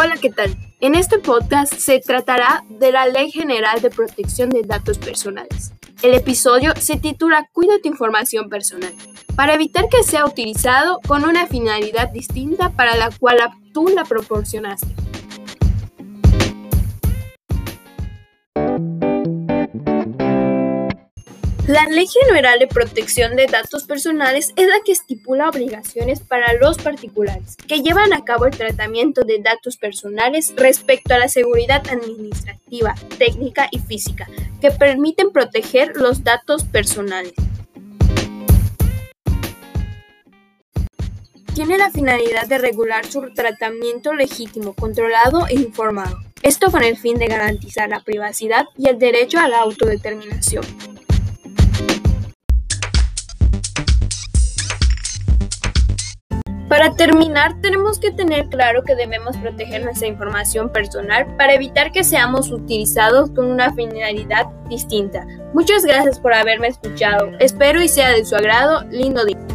Hola, ¿qué tal? En este podcast se tratará de la Ley General de Protección de Datos Personales. El episodio se titula Cuida tu información personal, para evitar que sea utilizado con una finalidad distinta para la cual tú la proporcionaste. La Ley General de Protección de Datos Personales es la que estipula obligaciones para los particulares que llevan a cabo el tratamiento de datos personales respecto a la seguridad administrativa, técnica y física que permiten proteger los datos personales. Tiene la finalidad de regular su tratamiento legítimo, controlado e informado. Esto con el fin de garantizar la privacidad y el derecho a la autodeterminación. Para terminar, tenemos que tener claro que debemos proteger nuestra información personal para evitar que seamos utilizados con una finalidad distinta. Muchas gracias por haberme escuchado. Espero y sea de su agrado. Lindo día.